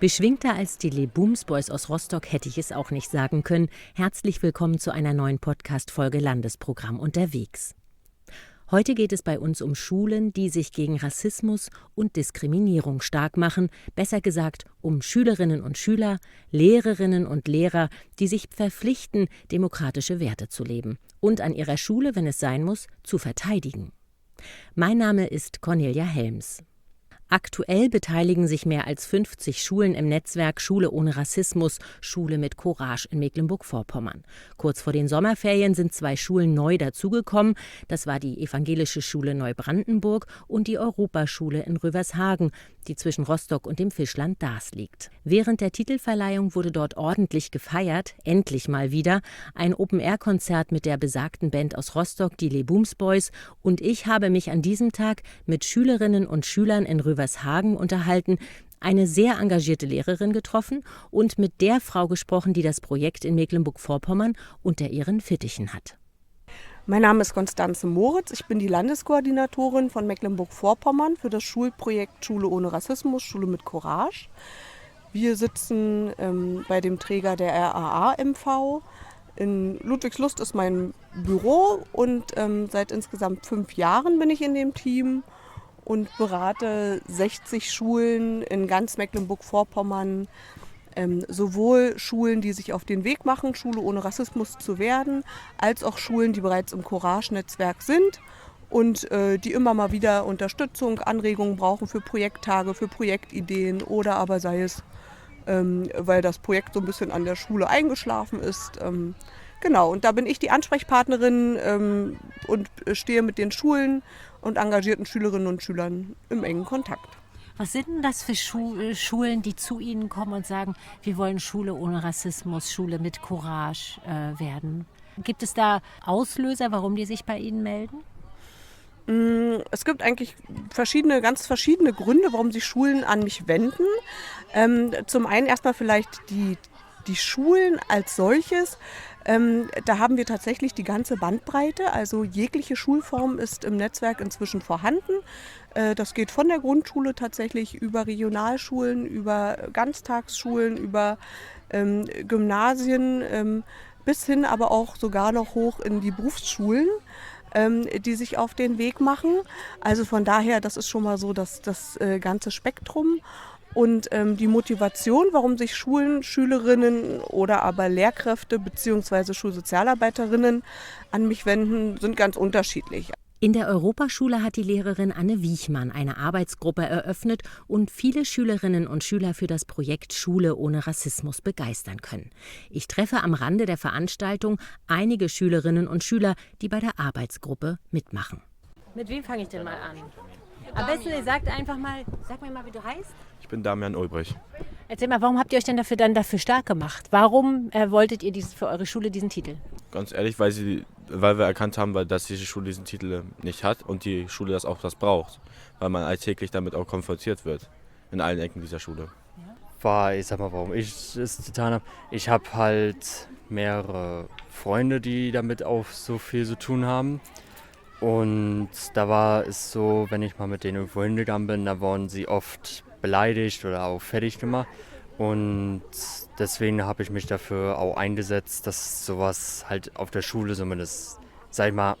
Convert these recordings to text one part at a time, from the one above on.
Beschwingter als die Le Booms Boys aus Rostock hätte ich es auch nicht sagen können. Herzlich willkommen zu einer neuen Podcast-Folge Landesprogramm unterwegs. Heute geht es bei uns um Schulen, die sich gegen Rassismus und Diskriminierung stark machen, besser gesagt um Schülerinnen und Schüler, Lehrerinnen und Lehrer, die sich verpflichten, demokratische Werte zu leben und an ihrer Schule, wenn es sein muss, zu verteidigen. Mein Name ist Cornelia Helms. Aktuell beteiligen sich mehr als 50 Schulen im Netzwerk Schule ohne Rassismus, Schule mit Courage in Mecklenburg-Vorpommern. Kurz vor den Sommerferien sind zwei Schulen neu dazugekommen. Das war die Evangelische Schule Neubrandenburg und die Europaschule in Rövershagen, die zwischen Rostock und dem Fischland Dars liegt. Während der Titelverleihung wurde dort ordentlich gefeiert, endlich mal wieder, ein Open-Air-Konzert mit der besagten Band aus Rostock, die Le Booms Boys, und ich habe mich an diesem Tag mit Schülerinnen und Schülern in Rövershagen unterhalten, eine sehr engagierte Lehrerin getroffen und mit der Frau gesprochen, die das Projekt in Mecklenburg-Vorpommern unter ihren Fittichen hat. Mein Name ist Konstanze Moritz. Ich bin die Landeskoordinatorin von Mecklenburg-Vorpommern für das Schulprojekt Schule ohne Rassismus, Schule mit Courage. Wir sitzen ähm, bei dem Träger der RAA-MV. In Ludwigslust ist mein Büro und ähm, seit insgesamt fünf Jahren bin ich in dem Team und berate 60 Schulen in ganz Mecklenburg-Vorpommern ähm, sowohl Schulen, die sich auf den Weg machen, Schule ohne Rassismus zu werden, als auch Schulen, die bereits im Courage-Netzwerk sind und äh, die immer mal wieder Unterstützung, Anregungen brauchen für Projekttage, für Projektideen oder aber sei es, ähm, weil das Projekt so ein bisschen an der Schule eingeschlafen ist. Ähm, genau, und da bin ich die Ansprechpartnerin ähm, und stehe mit den Schulen und engagierten Schülerinnen und Schülern im engen Kontakt. Was sind denn das für Schu äh, Schulen, die zu Ihnen kommen und sagen, wir wollen Schule ohne Rassismus, Schule mit Courage äh, werden? Gibt es da Auslöser, warum die sich bei Ihnen melden? Mm, es gibt eigentlich verschiedene, ganz verschiedene Gründe, warum sich Schulen an mich wenden. Ähm, zum einen erstmal vielleicht die, die Schulen als solches. Ähm, da haben wir tatsächlich die ganze Bandbreite, also jegliche Schulform ist im Netzwerk inzwischen vorhanden. Äh, das geht von der Grundschule tatsächlich über Regionalschulen, über Ganztagsschulen, über ähm, Gymnasien ähm, bis hin aber auch sogar noch hoch in die Berufsschulen ähm, die sich auf den Weg machen. Also von daher, das ist schon mal so das, das äh, ganze Spektrum. Und ähm, die Motivation, warum sich Schulen, Schülerinnen oder aber Lehrkräfte bzw. Schulsozialarbeiterinnen an mich wenden, sind ganz unterschiedlich. In der Europaschule hat die Lehrerin Anne Wiechmann eine Arbeitsgruppe eröffnet und viele Schülerinnen und Schüler für das Projekt Schule ohne Rassismus begeistern können. Ich treffe am Rande der Veranstaltung einige Schülerinnen und Schüler, die bei der Arbeitsgruppe mitmachen. Mit wem fange ich denn mal an? Am besten, ihr sagt einfach mal, sag mir mal, wie du heißt. Ich bin Damian Ulbrich. Erzähl mal, warum habt ihr euch denn dafür dann dafür stark gemacht? Warum äh, wolltet ihr dieses, für eure Schule diesen Titel? Ganz ehrlich, weil, sie, weil wir erkannt haben, dass diese Schule diesen Titel nicht hat und die Schule das auch das braucht, weil man alltäglich damit auch konfrontiert wird in allen Ecken dieser Schule. War, ich sag mal, warum ich es getan habe. Ich habe halt mehrere Freunde, die damit auch so viel zu tun haben. Und da war es so, wenn ich mal mit denen irgendwo hingegangen bin, da wurden sie oft beleidigt oder auch fertig gemacht. Und deswegen habe ich mich dafür auch eingesetzt, dass sowas halt auf der Schule zumindest, sag ich mal,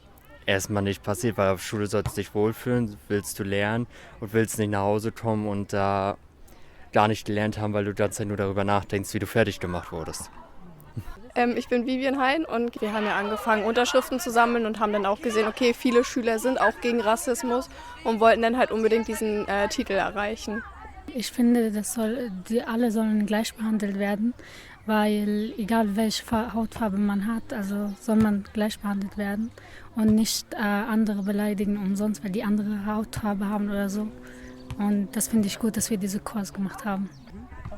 erstmal nicht passiert, weil auf der Schule sollst du dich wohlfühlen, willst du lernen und willst nicht nach Hause kommen und da gar nicht gelernt haben, weil du die ganze Zeit nur darüber nachdenkst, wie du fertig gemacht wurdest. Ähm, ich bin Vivian Hein und wir haben ja angefangen, Unterschriften zu sammeln und haben dann auch gesehen, okay, viele Schüler sind auch gegen Rassismus und wollten dann halt unbedingt diesen äh, Titel erreichen. Ich finde, das soll, die alle sollen gleich behandelt werden, weil egal welche Hautfarbe man hat, also soll man gleich behandelt werden und nicht äh, andere beleidigen umsonst, weil die andere Hautfarbe haben oder so. Und das finde ich gut, dass wir diese Kurs gemacht haben.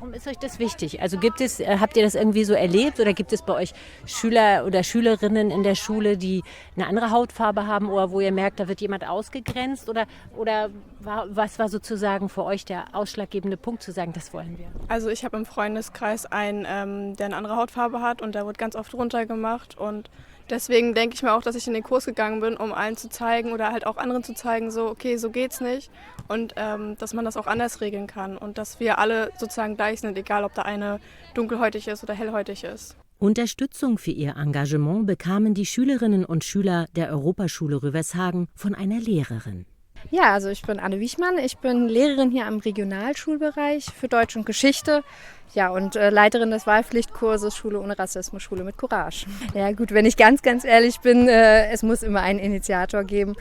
Warum ist euch das wichtig? Also gibt es, äh, habt ihr das irgendwie so erlebt oder gibt es bei euch Schüler oder Schülerinnen in der Schule, die eine andere Hautfarbe haben oder wo ihr merkt, da wird jemand ausgegrenzt? Oder, oder war, was war sozusagen für euch der ausschlaggebende Punkt zu sagen, das wollen wir? Also ich habe im Freundeskreis einen, ähm, der eine andere Hautfarbe hat und der wird ganz oft runtergemacht und Deswegen denke ich mir auch, dass ich in den Kurs gegangen bin, um allen zu zeigen oder halt auch anderen zu zeigen, so, okay, so geht's nicht. Und ähm, dass man das auch anders regeln kann und dass wir alle sozusagen gleich sind, egal ob der eine dunkelhäutig ist oder hellhäutig ist. Unterstützung für ihr Engagement bekamen die Schülerinnen und Schüler der Europaschule Rüvershagen von einer Lehrerin. Ja, also ich bin Anne Wichmann. Ich bin Lehrerin hier am Regionalschulbereich für Deutsch und Geschichte. Ja, und äh, Leiterin des Wahlpflichtkurses Schule ohne Rassismus, Schule mit Courage. Ja, gut, wenn ich ganz, ganz ehrlich bin, äh, es muss immer einen Initiator geben.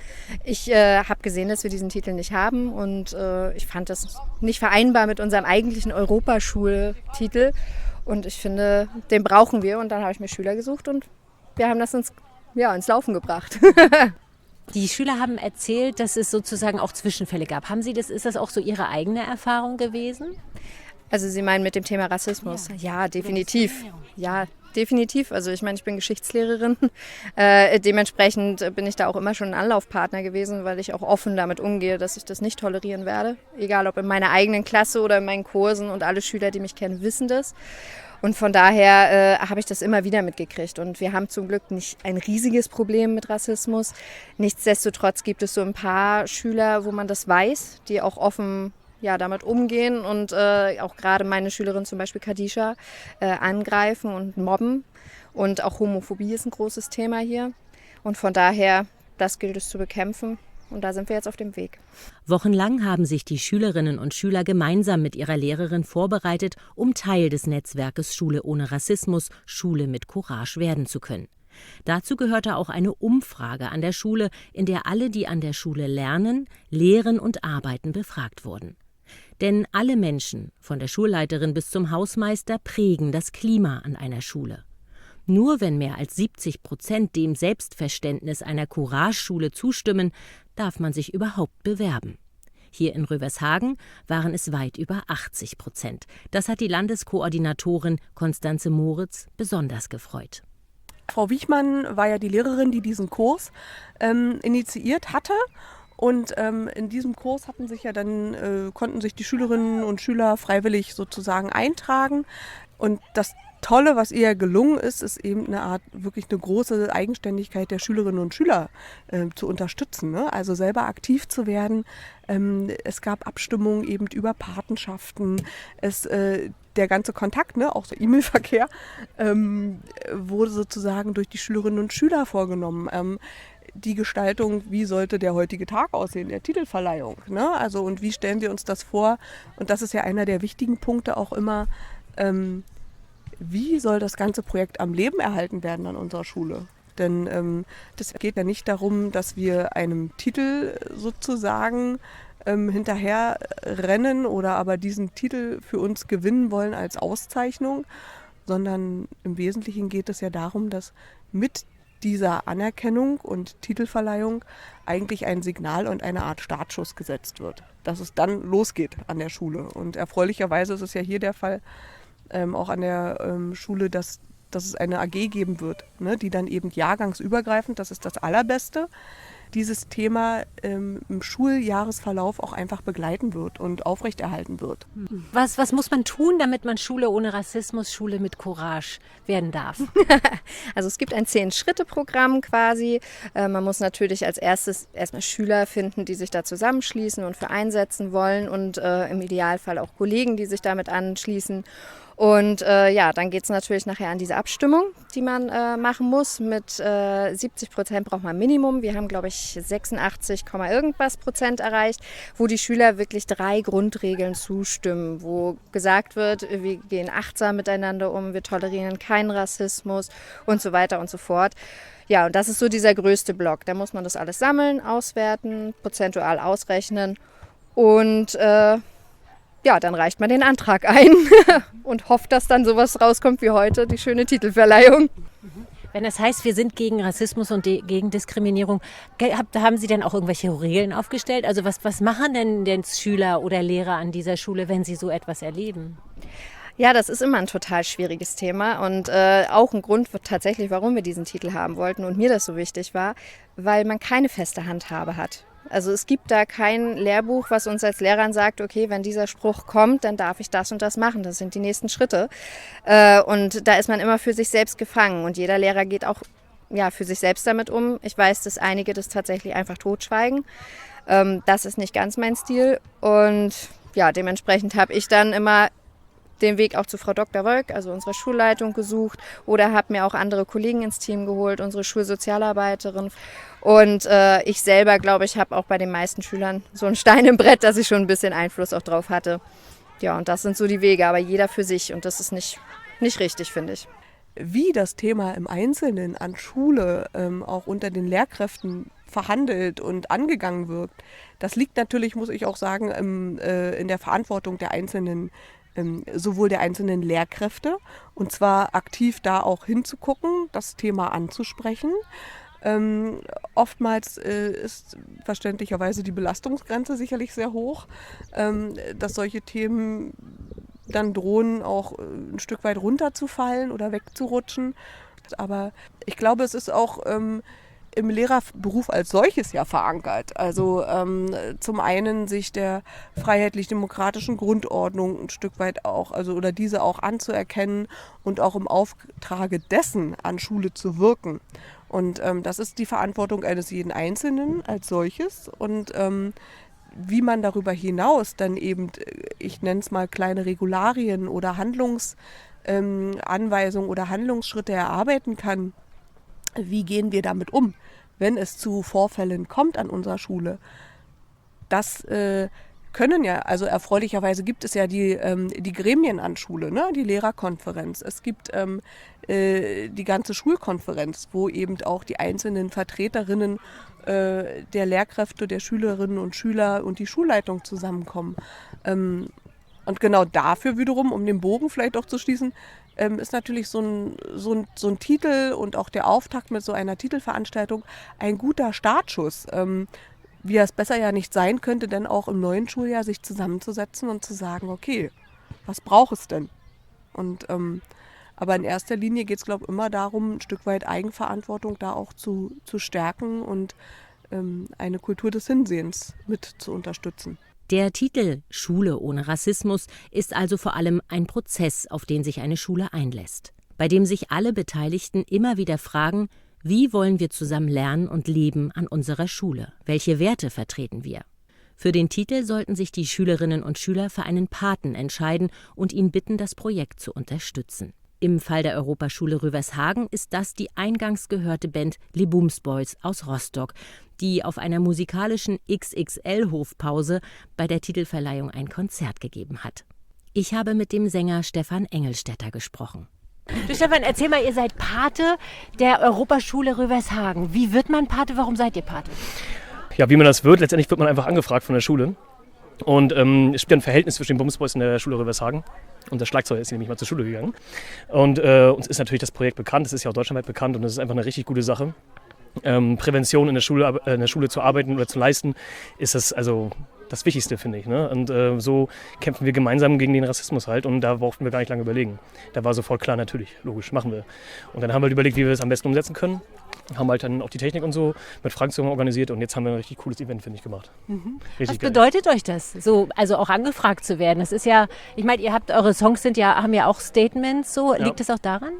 Ich äh, habe gesehen, dass wir diesen Titel nicht haben und äh, ich fand das nicht vereinbar mit unserem eigentlichen Europaschultitel. Und ich finde, den brauchen wir. Und dann habe ich mir Schüler gesucht und wir haben das ins, ja, ins Laufen gebracht. Die Schüler haben erzählt, dass es sozusagen auch Zwischenfälle gab. Haben Sie das, ist das auch so Ihre eigene Erfahrung gewesen? Also Sie meinen mit dem Thema Rassismus? Ja, ja definitiv. Ja, definitiv. Also ich meine, ich bin Geschichtslehrerin. Äh, dementsprechend bin ich da auch immer schon ein Anlaufpartner gewesen, weil ich auch offen damit umgehe, dass ich das nicht tolerieren werde. Egal ob in meiner eigenen Klasse oder in meinen Kursen und alle Schüler, die mich kennen, wissen das. Und von daher äh, habe ich das immer wieder mitgekriegt. Und wir haben zum Glück nicht ein riesiges Problem mit Rassismus. Nichtsdestotrotz gibt es so ein paar Schüler, wo man das weiß, die auch offen ja, damit umgehen und äh, auch gerade meine Schülerin zum Beispiel Kadisha äh, angreifen und mobben. Und auch Homophobie ist ein großes Thema hier. Und von daher, das gilt es zu bekämpfen. Und da sind wir jetzt auf dem Weg. Wochenlang haben sich die Schülerinnen und Schüler gemeinsam mit ihrer Lehrerin vorbereitet, um Teil des Netzwerkes Schule ohne Rassismus, Schule mit Courage werden zu können. Dazu gehörte auch eine Umfrage an der Schule, in der alle, die an der Schule lernen, lehren und arbeiten, befragt wurden. Denn alle Menschen, von der Schulleiterin bis zum Hausmeister, prägen das Klima an einer Schule. Nur wenn mehr als 70 Prozent dem Selbstverständnis einer Courage-Schule zustimmen, darf man sich überhaupt bewerben. Hier in Rövershagen waren es weit über 80 Prozent. Das hat die Landeskoordinatorin Konstanze Moritz besonders gefreut. Frau Wichmann war ja die Lehrerin, die diesen Kurs ähm, initiiert hatte. Und ähm, in diesem Kurs hatten sich ja dann, äh, konnten sich die Schülerinnen und Schüler freiwillig sozusagen eintragen. Und das Tolle, was ihr gelungen ist, ist eben eine Art, wirklich eine große Eigenständigkeit der Schülerinnen und Schüler äh, zu unterstützen. Ne? Also selber aktiv zu werden. Ähm, es gab Abstimmungen eben über Patenschaften. Es, äh, der ganze Kontakt, ne, auch der E-Mail-Verkehr, ähm, wurde sozusagen durch die Schülerinnen und Schüler vorgenommen. Ähm, die Gestaltung, wie sollte der heutige Tag aussehen, der Titelverleihung. Ne? Also und wie stellen wir uns das vor? Und das ist ja einer der wichtigen Punkte auch immer. Ähm, wie soll das ganze Projekt am Leben erhalten werden an unserer Schule? Denn ähm, das geht ja nicht darum, dass wir einem Titel sozusagen ähm, hinterher oder aber diesen Titel für uns gewinnen wollen als Auszeichnung, sondern im Wesentlichen geht es ja darum, dass mit dieser Anerkennung und Titelverleihung eigentlich ein Signal und eine Art Startschuss gesetzt wird, dass es dann losgeht an der Schule. Und erfreulicherweise ist es ja hier der Fall, ähm, auch an der ähm, Schule, dass, dass es eine AG geben wird, ne, die dann eben jahrgangsübergreifend, das ist das Allerbeste, dieses Thema ähm, im Schuljahresverlauf auch einfach begleiten wird und aufrechterhalten wird. Was, was muss man tun, damit man Schule ohne Rassismus, Schule mit Courage werden darf? also es gibt ein Zehn-Schritte-Programm quasi. Äh, man muss natürlich als erstes erstmal Schüler finden, die sich da zusammenschließen und für einsetzen wollen und äh, im Idealfall auch Kollegen, die sich damit anschließen. Und äh, ja, dann geht es natürlich nachher an diese Abstimmung, die man äh, machen muss. Mit äh, 70 Prozent braucht man Minimum. Wir haben, glaube ich, 86, irgendwas Prozent erreicht, wo die Schüler wirklich drei Grundregeln zustimmen, wo gesagt wird, wir gehen achtsam miteinander um, wir tolerieren keinen Rassismus und so weiter und so fort. Ja, und das ist so dieser größte Block. Da muss man das alles sammeln, auswerten, prozentual ausrechnen und äh, ja, dann reicht man den Antrag ein und hofft, dass dann sowas rauskommt wie heute, die schöne Titelverleihung. Wenn das heißt, wir sind gegen Rassismus und gegen Diskriminierung, haben Sie denn auch irgendwelche Regeln aufgestellt? Also was, was machen denn, denn Schüler oder Lehrer an dieser Schule, wenn sie so etwas erleben? Ja, das ist immer ein total schwieriges Thema und äh, auch ein Grund tatsächlich, warum wir diesen Titel haben wollten und mir das so wichtig war, weil man keine feste Handhabe hat. Also es gibt da kein Lehrbuch, was uns als Lehrern sagt, okay, wenn dieser Spruch kommt, dann darf ich das und das machen. Das sind die nächsten Schritte. Äh, und da ist man immer für sich selbst gefangen. Und jeder Lehrer geht auch ja, für sich selbst damit um. Ich weiß, dass einige das tatsächlich einfach totschweigen. Ähm, das ist nicht ganz mein Stil. Und ja, dementsprechend habe ich dann immer den Weg auch zu Frau Dr. Wolk, also unserer Schulleitung, gesucht oder habe mir auch andere Kollegen ins Team geholt, unsere Schulsozialarbeiterin. Und äh, ich selber, glaube ich, habe auch bei den meisten Schülern so ein Stein im Brett, dass ich schon ein bisschen Einfluss auch drauf hatte. Ja, und das sind so die Wege, aber jeder für sich und das ist nicht, nicht richtig, finde ich. Wie das Thema im Einzelnen an Schule ähm, auch unter den Lehrkräften verhandelt und angegangen wird, das liegt natürlich, muss ich auch sagen, im, äh, in der Verantwortung der einzelnen ähm, sowohl der einzelnen Lehrkräfte und zwar aktiv da auch hinzugucken, das Thema anzusprechen. Ähm, oftmals äh, ist verständlicherweise die Belastungsgrenze sicherlich sehr hoch, ähm, dass solche Themen dann drohen auch äh, ein Stück weit runterzufallen oder wegzurutschen. Aber ich glaube, es ist auch ähm, im Lehrerberuf als solches ja verankert. Also ähm, zum einen sich der freiheitlich-demokratischen Grundordnung ein Stück weit auch, also oder diese auch anzuerkennen und auch im Auftrage dessen an Schule zu wirken. Und ähm, das ist die Verantwortung eines jeden Einzelnen als solches. Und ähm, wie man darüber hinaus dann eben, ich nenne es mal kleine Regularien oder Handlungsanweisungen ähm, oder Handlungsschritte erarbeiten kann, wie gehen wir damit um, wenn es zu Vorfällen kommt an unserer Schule. Das äh, können ja, also erfreulicherweise gibt es ja die, ähm, die Gremien an Schule, ne? die Lehrerkonferenz. Es gibt ähm, äh, die ganze Schulkonferenz, wo eben auch die einzelnen Vertreterinnen äh, der Lehrkräfte, der Schülerinnen und Schüler und die Schulleitung zusammenkommen. Ähm, und genau dafür wiederum, um den Bogen vielleicht auch zu schließen, ähm, ist natürlich so ein, so, ein, so ein Titel und auch der Auftakt mit so einer Titelveranstaltung ein guter Startschuss. Ähm, wie es besser ja nicht sein könnte, denn auch im neuen Schuljahr sich zusammenzusetzen und zu sagen, okay, was braucht es denn? Und ähm, aber in erster Linie geht es, glaube ich, immer darum, ein Stück weit Eigenverantwortung da auch zu, zu stärken und ähm, eine Kultur des Hinsehens mit zu unterstützen. Der Titel Schule ohne Rassismus ist also vor allem ein Prozess, auf den sich eine Schule einlässt, bei dem sich alle Beteiligten immer wieder fragen, wie wollen wir zusammen lernen und leben an unserer Schule? Welche Werte vertreten wir? Für den Titel sollten sich die Schülerinnen und Schüler für einen Paten entscheiden und ihn bitten, das Projekt zu unterstützen. Im Fall der Europaschule Rüvershagen ist das die eingangs gehörte Band Libums Boys aus Rostock, die auf einer musikalischen XXL-Hofpause bei der Titelverleihung ein Konzert gegeben hat. Ich habe mit dem Sänger Stefan Engelstetter gesprochen. Du Stefan, erzähl mal, ihr seid Pate der Europaschule Rüvershagen. Wie wird man Pate? Warum seid ihr Pate? Ja, wie man das wird, letztendlich wird man einfach angefragt von der Schule. Und ähm, es spielt ein Verhältnis zwischen den Bumsboys und der Schule Rüvershagen. Und der Schlagzeuger ist nämlich mal zur Schule gegangen. Und äh, uns ist natürlich das Projekt bekannt, es ist ja auch deutschlandweit bekannt und es ist einfach eine richtig gute Sache. Ähm, Prävention in der, Schule, äh, in der Schule zu arbeiten oder zu leisten, ist das also das Wichtigste, finde ich. Ne? Und äh, so kämpfen wir gemeinsam gegen den Rassismus halt und da brauchten wir gar nicht lange überlegen. Da war sofort klar, natürlich, logisch, machen wir. Und dann haben wir halt überlegt, wie wir das am besten umsetzen können. Haben halt dann auch die Technik und so mit Frank zusammen organisiert und jetzt haben wir ein richtig cooles Event, finde ich, gemacht. Mhm. Was bedeutet euch das, so, also auch angefragt zu werden? Das ist ja, ich meine, ihr habt, eure Songs sind ja, haben ja auch Statements, so. Ja. Liegt das auch daran?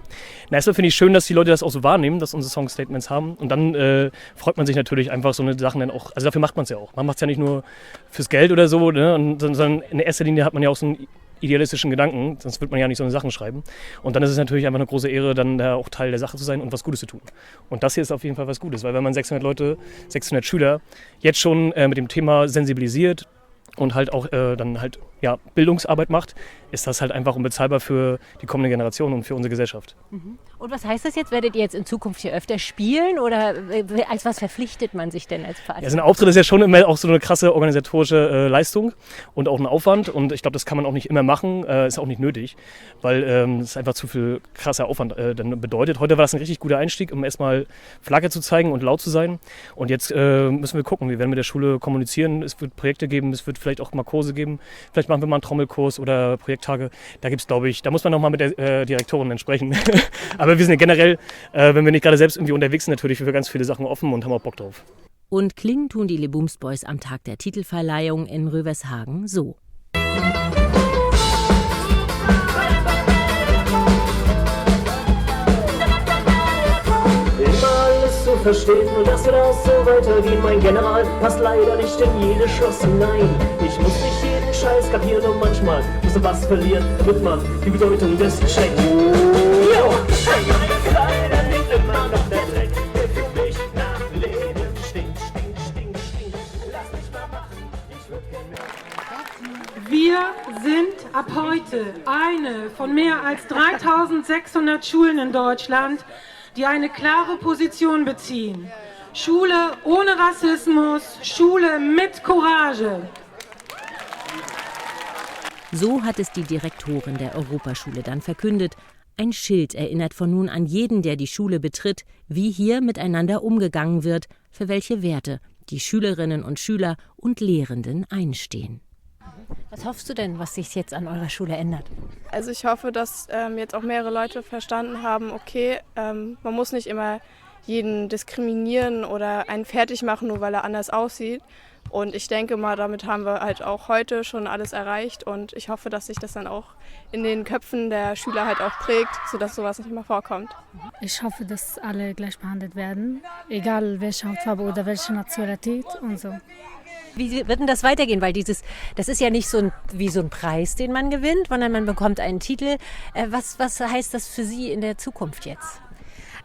Na, erstmal finde ich schön, dass die Leute das auch so wahrnehmen, dass unsere Songs Statements haben. Und dann äh, freut man sich natürlich einfach so eine Sachen dann auch, also dafür macht man es ja auch. Man macht es ja nicht nur fürs Geld oder so, ne? Und, sondern in erster Linie hat man ja auch so einen idealistischen Gedanken, sonst würde man ja nicht so eine Sachen schreiben. Und dann ist es natürlich einfach eine große Ehre, dann da auch Teil der Sache zu sein und was Gutes zu tun. Und das hier ist auf jeden Fall was Gutes, weil wenn man 600 Leute, 600 Schüler jetzt schon äh, mit dem Thema sensibilisiert und halt auch äh, dann halt ja, Bildungsarbeit macht, ist das halt einfach unbezahlbar für die kommende Generation und für unsere Gesellschaft. Mhm. Und was heißt das jetzt? Werdet ihr jetzt in Zukunft hier öfter spielen oder äh, als was verpflichtet man sich denn als Verein? Ja, so ein Auftritt ist ja schon immer auch so eine krasse organisatorische äh, Leistung und auch ein Aufwand und ich glaube, das kann man auch nicht immer machen, äh, ist auch nicht nötig, weil ähm, es einfach zu viel krasser Aufwand äh, dann bedeutet. Heute war das ein richtig guter Einstieg, um erstmal Flagge zu zeigen und laut zu sein und jetzt äh, müssen wir gucken, wir werden mit der Schule kommunizieren, es wird Projekte geben, es wird vielleicht auch mal Kurse geben, vielleicht machen wir mal einen Trommelkurs oder Projekttage. Da gibt es, glaube ich, da muss man nochmal mit der äh, Direktorin dann sprechen. Aber wir sind ja generell, äh, wenn wir nicht gerade selbst irgendwie unterwegs sind, natürlich für ganz viele Sachen offen und haben auch Bock drauf. Und klingen tun die Lebums Boys am Tag der Titelverleihung in Rövershagen so. Immer verstehen und das wird auch so weitergehen. Mein General passt leider nicht in jedes Schloss hinein. Ich muss Scheiß kapieren und manchmal muss man was verlieren, damit man die Bedeutung des mehr. Wir sind ab heute eine von mehr als 3600 Schulen in Deutschland, die eine klare Position beziehen. Schule ohne Rassismus, Schule mit Courage. So hat es die Direktorin der Europaschule dann verkündet. Ein Schild erinnert von nun an jeden, der die Schule betritt, wie hier miteinander umgegangen wird, für welche Werte die Schülerinnen und Schüler und Lehrenden einstehen. Was hoffst du denn, was sich jetzt an eurer Schule ändert? Also ich hoffe, dass ähm, jetzt auch mehrere Leute verstanden haben, okay, ähm, man muss nicht immer jeden diskriminieren oder einen fertig machen, nur weil er anders aussieht. Und ich denke mal, damit haben wir halt auch heute schon alles erreicht und ich hoffe, dass sich das dann auch in den Köpfen der Schüler halt auch prägt, sodass sowas nicht mehr vorkommt. Ich hoffe, dass alle gleich behandelt werden, egal welche Hautfarbe oder welche Nationalität und so. Wie wird denn das weitergehen? Weil dieses, das ist ja nicht so ein, wie so ein Preis, den man gewinnt, sondern man bekommt einen Titel. Äh, was, was heißt das für Sie in der Zukunft jetzt?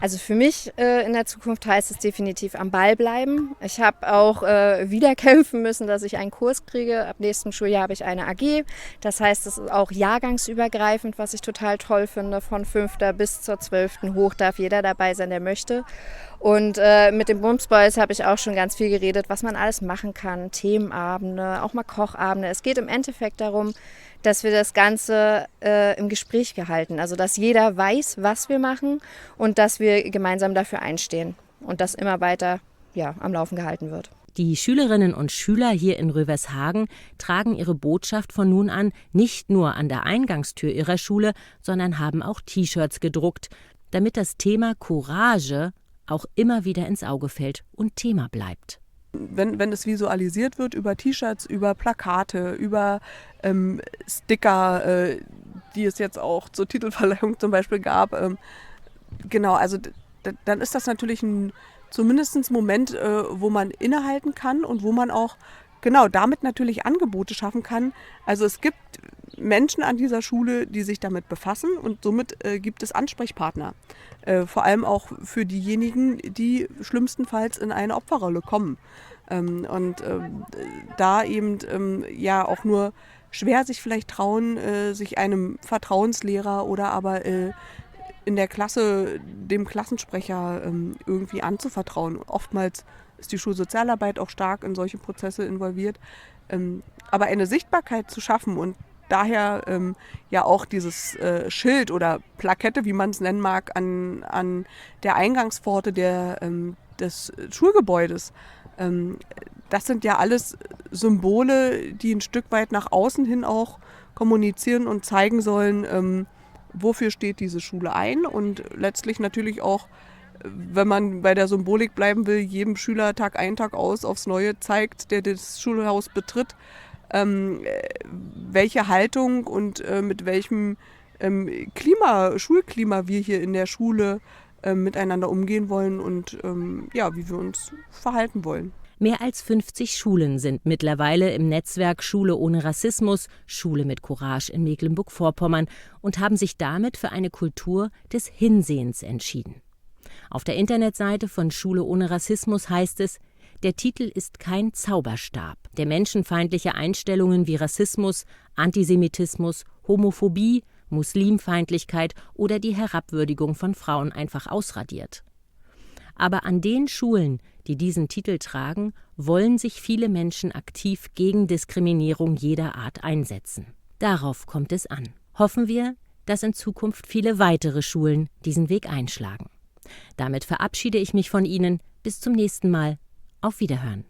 Also für mich äh, in der Zukunft heißt es definitiv am Ball bleiben. Ich habe auch äh, wieder kämpfen müssen, dass ich einen Kurs kriege. Ab nächstem Schuljahr habe ich eine AG. Das heißt, es ist auch jahrgangsübergreifend, was ich total toll finde. Von 5. bis zur 12. hoch darf jeder dabei sein, der möchte. Und äh, mit den Bumsboys habe ich auch schon ganz viel geredet, was man alles machen kann. Themenabende, auch mal Kochabende. Es geht im Endeffekt darum, dass wir das Ganze äh, im Gespräch gehalten. Also dass jeder weiß, was wir machen und dass wir gemeinsam dafür einstehen und das immer weiter ja, am Laufen gehalten wird. Die Schülerinnen und Schüler hier in Rövershagen tragen ihre Botschaft von nun an nicht nur an der Eingangstür ihrer Schule, sondern haben auch T-Shirts gedruckt, damit das Thema Courage auch immer wieder ins Auge fällt und Thema bleibt. Wenn, wenn es visualisiert wird über T-Shirts, über Plakate, über ähm, Sticker, äh, die es jetzt auch zur Titelverleihung zum Beispiel gab, ähm, genau, also dann ist das natürlich ein zumindest Moment, äh, wo man innehalten kann und wo man auch genau damit natürlich Angebote schaffen kann. Also es gibt Menschen an dieser Schule, die sich damit befassen und somit äh, gibt es Ansprechpartner. Äh, vor allem auch für diejenigen, die schlimmstenfalls in eine Opferrolle kommen. Ähm, und äh, da eben ähm, ja auch nur schwer sich vielleicht trauen, äh, sich einem Vertrauenslehrer oder aber äh, in der Klasse dem Klassensprecher ähm, irgendwie anzuvertrauen. Oftmals ist die Schulsozialarbeit auch stark in solche Prozesse involviert. Ähm, aber eine Sichtbarkeit zu schaffen und daher ähm, ja auch dieses äh, Schild oder Plakette, wie man es nennen mag, an, an der Eingangspforte der, ähm, des Schulgebäudes. Ähm, das sind ja alles Symbole, die ein Stück weit nach außen hin auch kommunizieren und zeigen sollen, ähm, wofür steht diese Schule ein und letztlich natürlich auch wenn man bei der Symbolik bleiben will, jedem Schüler Tag ein, Tag aus aufs Neue zeigt, der das Schulhaus betritt, ähm, welche Haltung und äh, mit welchem ähm, Klima, Schulklima wir hier in der Schule äh, miteinander umgehen wollen und ähm, ja, wie wir uns verhalten wollen. Mehr als 50 Schulen sind mittlerweile im Netzwerk Schule ohne Rassismus, Schule mit Courage in Mecklenburg-Vorpommern und haben sich damit für eine Kultur des Hinsehens entschieden. Auf der Internetseite von Schule ohne Rassismus heißt es, der Titel ist kein Zauberstab, der menschenfeindliche Einstellungen wie Rassismus, Antisemitismus, Homophobie, Muslimfeindlichkeit oder die Herabwürdigung von Frauen einfach ausradiert. Aber an den Schulen, die diesen Titel tragen, wollen sich viele Menschen aktiv gegen Diskriminierung jeder Art einsetzen. Darauf kommt es an. Hoffen wir, dass in Zukunft viele weitere Schulen diesen Weg einschlagen. Damit verabschiede ich mich von Ihnen. Bis zum nächsten Mal. Auf Wiederhören.